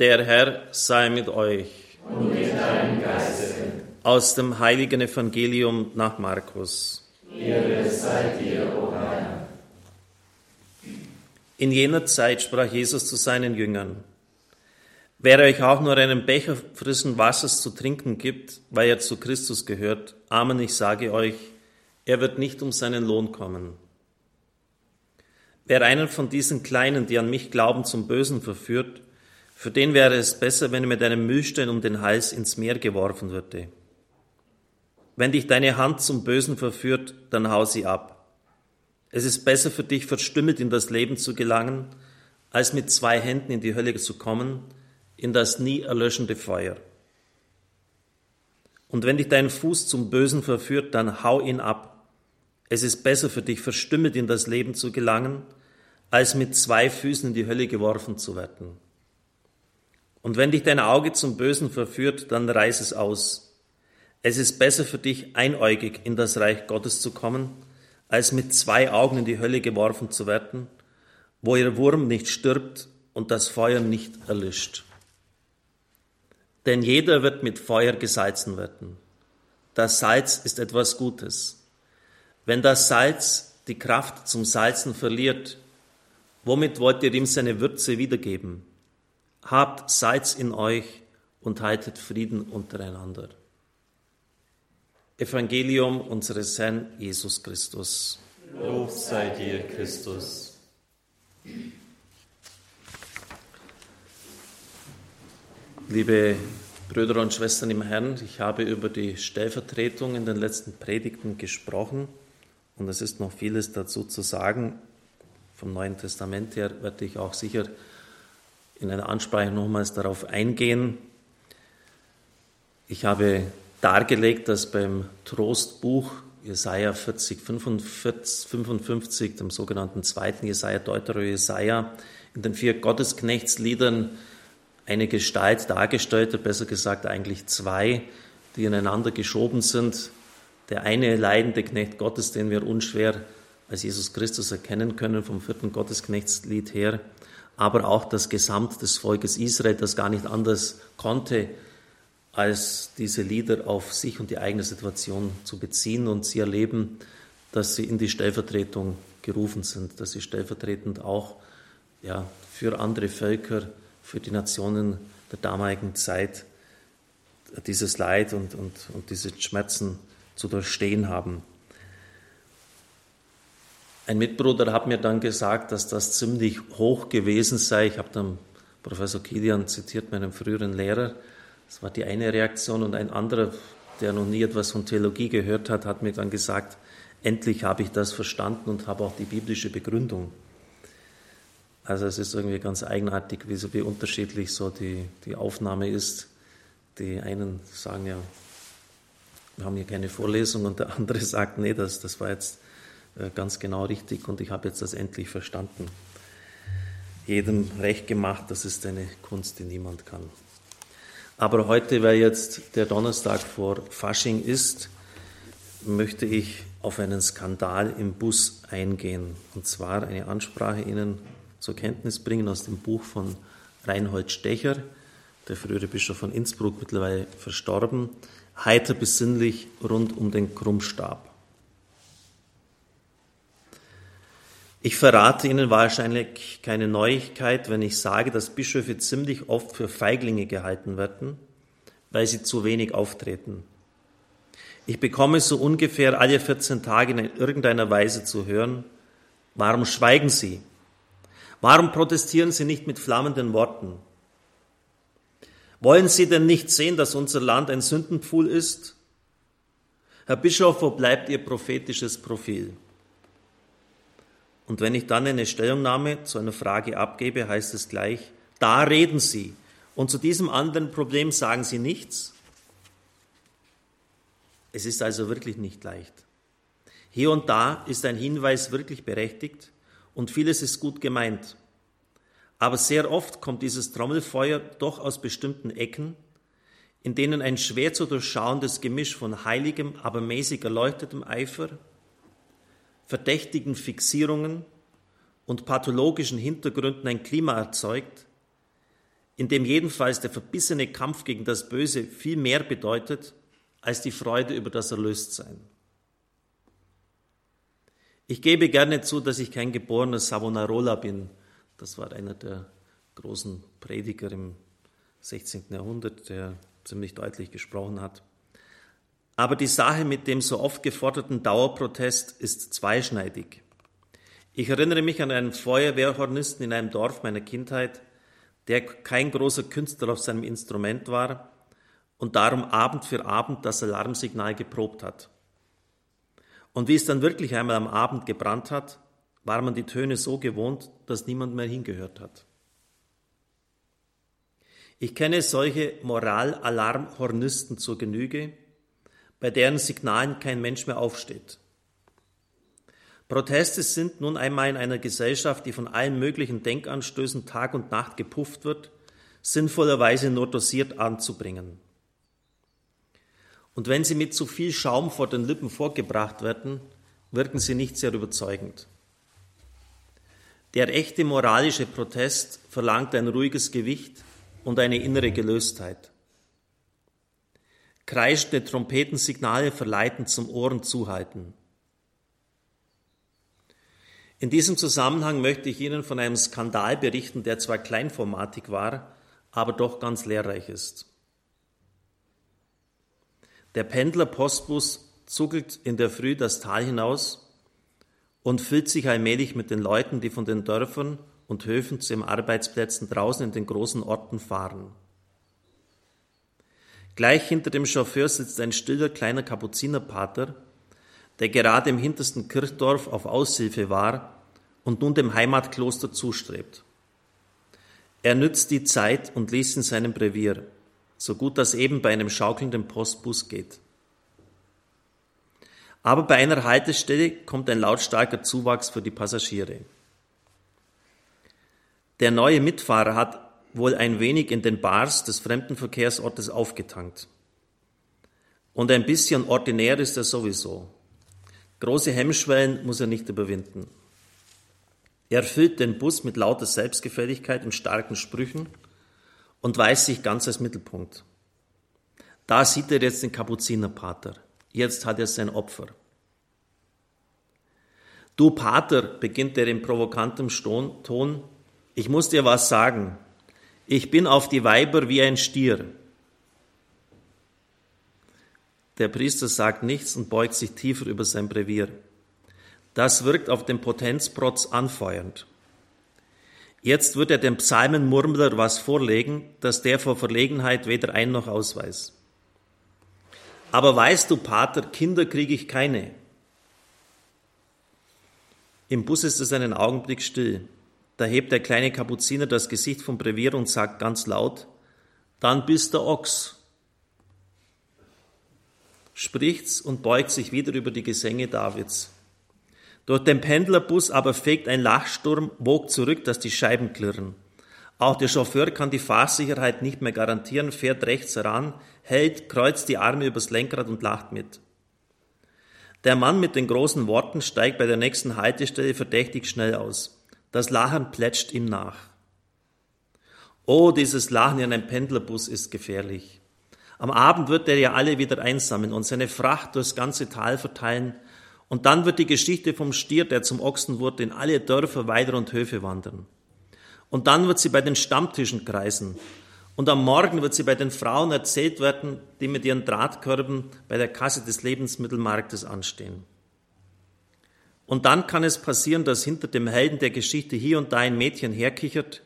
Der Herr sei mit euch. Und mit deinem Geiste. Aus dem heiligen Evangelium nach Markus. Ehre sei dir, o Herr. In jener Zeit sprach Jesus zu seinen Jüngern. Wer euch auch nur einen Becher frischen Wassers zu trinken gibt, weil er zu Christus gehört, Amen, ich sage euch, er wird nicht um seinen Lohn kommen. Wer einen von diesen Kleinen, die an mich glauben, zum Bösen verführt, für den wäre es besser, wenn er mit einem Mühlstein um den Hals ins Meer geworfen würde. Wenn dich deine Hand zum Bösen verführt, dann hau sie ab. Es ist besser für dich, verstümmelt in das Leben zu gelangen, als mit zwei Händen in die Hölle zu kommen, in das nie erlöschende Feuer. Und wenn dich dein Fuß zum Bösen verführt, dann hau ihn ab. Es ist besser für dich, verstümmelt in das Leben zu gelangen, als mit zwei Füßen in die Hölle geworfen zu werden. Und wenn dich dein Auge zum Bösen verführt, dann reiß es aus. Es ist besser für dich, einäugig in das Reich Gottes zu kommen, als mit zwei Augen in die Hölle geworfen zu werden, wo ihr Wurm nicht stirbt und das Feuer nicht erlischt. Denn jeder wird mit Feuer gesalzen werden. Das Salz ist etwas Gutes. Wenn das Salz die Kraft zum Salzen verliert, womit wollt ihr ihm seine Würze wiedergeben? Habt Salz in euch und haltet Frieden untereinander. Evangelium unseres Herrn Jesus Christus. Lob sei dir, Christus. Liebe Brüder und Schwestern im Herrn, ich habe über die Stellvertretung in den letzten Predigten gesprochen und es ist noch vieles dazu zu sagen. Vom Neuen Testament her werde ich auch sicher in einer Ansprache nochmals darauf eingehen. Ich habe dargelegt, dass beim Trostbuch Jesaja 40, 45, 55, dem sogenannten zweiten Jesaja, Deutero Jesaja, in den vier Gottesknechtsliedern eine Gestalt dargestellt wird, besser gesagt eigentlich zwei, die ineinander geschoben sind. Der eine leidende Knecht Gottes, den wir unschwer als Jesus Christus erkennen können vom vierten Gottesknechtslied her, aber auch das Gesamt des Volkes Israel, das gar nicht anders konnte, als diese Lieder auf sich und die eigene Situation zu beziehen. Und sie erleben, dass sie in die Stellvertretung gerufen sind, dass sie stellvertretend auch ja, für andere Völker, für die Nationen der damaligen Zeit dieses Leid und, und, und diese Schmerzen zu durchstehen haben. Ein Mitbruder hat mir dann gesagt, dass das ziemlich hoch gewesen sei. Ich habe dann Professor Kilian zitiert, meinen früheren Lehrer. Das war die eine Reaktion. Und ein anderer, der noch nie etwas von Theologie gehört hat, hat mir dann gesagt, endlich habe ich das verstanden und habe auch die biblische Begründung. Also es ist irgendwie ganz eigenartig, wie, so, wie unterschiedlich so die, die Aufnahme ist. Die einen sagen ja, wir haben hier keine Vorlesung und der andere sagt, nee, das, das war jetzt ganz genau richtig und ich habe jetzt das endlich verstanden. Jedem recht gemacht, das ist eine Kunst, die niemand kann. Aber heute, weil jetzt der Donnerstag vor Fasching ist, möchte ich auf einen Skandal im Bus eingehen. Und zwar eine Ansprache Ihnen zur Kenntnis bringen aus dem Buch von Reinhold Stecher, der frühere Bischof von Innsbruck, mittlerweile verstorben, heiter besinnlich rund um den Krummstab. Ich verrate Ihnen wahrscheinlich keine Neuigkeit, wenn ich sage, dass Bischöfe ziemlich oft für Feiglinge gehalten werden, weil sie zu wenig auftreten. Ich bekomme so ungefähr alle 14 Tage in irgendeiner Weise zu hören, warum schweigen Sie? Warum protestieren Sie nicht mit flammenden Worten? Wollen Sie denn nicht sehen, dass unser Land ein Sündenpfuhl ist? Herr Bischof, wo bleibt Ihr prophetisches Profil? Und wenn ich dann eine Stellungnahme zu einer Frage abgebe, heißt es gleich, da reden Sie. Und zu diesem anderen Problem sagen Sie nichts. Es ist also wirklich nicht leicht. Hier und da ist ein Hinweis wirklich berechtigt und vieles ist gut gemeint. Aber sehr oft kommt dieses Trommelfeuer doch aus bestimmten Ecken, in denen ein schwer zu durchschauendes Gemisch von heiligem, aber mäßig erleuchtetem Eifer, verdächtigen Fixierungen und pathologischen Hintergründen ein Klima erzeugt, in dem jedenfalls der verbissene Kampf gegen das Böse viel mehr bedeutet als die Freude über das Erlöstsein. Ich gebe gerne zu, dass ich kein geborener Savonarola bin. Das war einer der großen Prediger im 16. Jahrhundert, der ziemlich deutlich gesprochen hat. Aber die Sache mit dem so oft geforderten Dauerprotest ist zweischneidig. Ich erinnere mich an einen Feuerwehrhornisten in einem Dorf meiner Kindheit, der kein großer Künstler auf seinem Instrument war und darum Abend für Abend das Alarmsignal geprobt hat. Und wie es dann wirklich einmal am Abend gebrannt hat, war man die Töne so gewohnt, dass niemand mehr hingehört hat. Ich kenne solche Moralalarmhornisten zur Genüge, bei deren Signalen kein Mensch mehr aufsteht. Proteste sind nun einmal in einer Gesellschaft, die von allen möglichen Denkanstößen Tag und Nacht gepufft wird, sinnvollerweise nur dosiert anzubringen. Und wenn sie mit zu viel Schaum vor den Lippen vorgebracht werden, wirken sie nicht sehr überzeugend. Der echte moralische Protest verlangt ein ruhiges Gewicht und eine innere Gelöstheit. Kreischende Trompetensignale verleiten zum Ohren zuhalten. In diesem Zusammenhang möchte ich Ihnen von einem Skandal berichten, der zwar kleinformatig war, aber doch ganz lehrreich ist. Der Pendler-Postbus zuckelt in der Früh das Tal hinaus und füllt sich allmählich mit den Leuten, die von den Dörfern und Höfen zu ihren Arbeitsplätzen draußen in den großen Orten fahren. Gleich hinter dem Chauffeur sitzt ein stiller kleiner Kapuzinerpater, der gerade im hintersten Kirchdorf auf Aushilfe war und nun dem Heimatkloster zustrebt. Er nützt die Zeit und liest in seinem Brevier, so gut das eben bei einem schaukelnden Postbus geht. Aber bei einer Haltestelle kommt ein lautstarker Zuwachs für die Passagiere. Der neue Mitfahrer hat wohl ein wenig in den Bars des Fremdenverkehrsortes aufgetankt. Und ein bisschen ordinär ist er sowieso. Große Hemmschwellen muss er nicht überwinden. Er füllt den Bus mit lauter Selbstgefälligkeit und starken Sprüchen und weiß sich ganz als Mittelpunkt. Da sieht er jetzt den Kapuzinerpater. Jetzt hat er sein Opfer. Du Pater, beginnt er in provokantem Ton, ich muss dir was sagen. Ich bin auf die Weiber wie ein Stier. Der Priester sagt nichts und beugt sich tiefer über sein Brevier. Das wirkt auf den Potenzprotz anfeuernd. Jetzt wird er dem Psalmenmurmler was vorlegen, dass der vor Verlegenheit weder ein noch ausweist. Aber weißt du, Pater, Kinder kriege ich keine. Im Bus ist es einen Augenblick still. Da hebt der kleine Kapuziner das Gesicht vom Brevier und sagt ganz laut, dann bist der Ochs. Spricht's und beugt sich wieder über die Gesänge Davids. Durch den Pendlerbus aber fegt ein Lachsturm wog zurück, dass die Scheiben klirren. Auch der Chauffeur kann die Fahrsicherheit nicht mehr garantieren, fährt rechts heran, hält, kreuzt die Arme übers Lenkrad und lacht mit. Der Mann mit den großen Worten steigt bei der nächsten Haltestelle verdächtig schnell aus. Das Lachen plätscht ihm nach. Oh, dieses Lachen in einem Pendlerbus ist gefährlich. Am Abend wird er ja alle wieder einsammeln und seine Fracht durchs ganze Tal verteilen. Und dann wird die Geschichte vom Stier, der zum Ochsen wurde, in alle Dörfer, Weiler und Höfe wandern. Und dann wird sie bei den Stammtischen kreisen. Und am Morgen wird sie bei den Frauen erzählt werden, die mit ihren Drahtkörben bei der Kasse des Lebensmittelmarktes anstehen. Und dann kann es passieren, dass hinter dem Helden der Geschichte hier und da ein Mädchen herkichert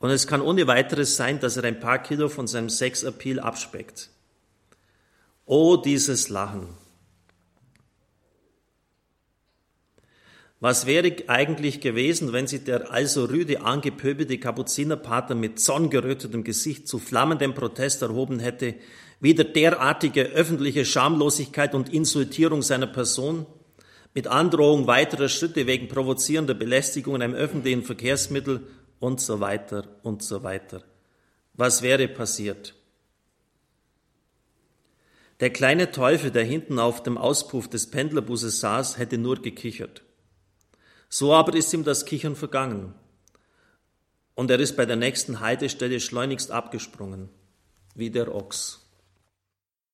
und es kann ohne weiteres sein, dass er ein paar Kilo von seinem Sexappeal abspeckt. Oh, dieses Lachen. Was wäre eigentlich gewesen, wenn sich der also rüde angepöbelte Kapuzinerpater mit zorngerötetem Gesicht zu flammendem Protest erhoben hätte, wieder derartige öffentliche Schamlosigkeit und Insultierung seiner Person? Mit Androhung weiterer Schritte wegen provozierender Belästigung in einem öffentlichen Verkehrsmittel und so weiter und so weiter. Was wäre passiert? Der kleine Teufel, der hinten auf dem Auspuff des Pendlerbusses saß, hätte nur gekichert. So aber ist ihm das Kichern vergangen. Und er ist bei der nächsten Haltestelle schleunigst abgesprungen, wie der Ochs.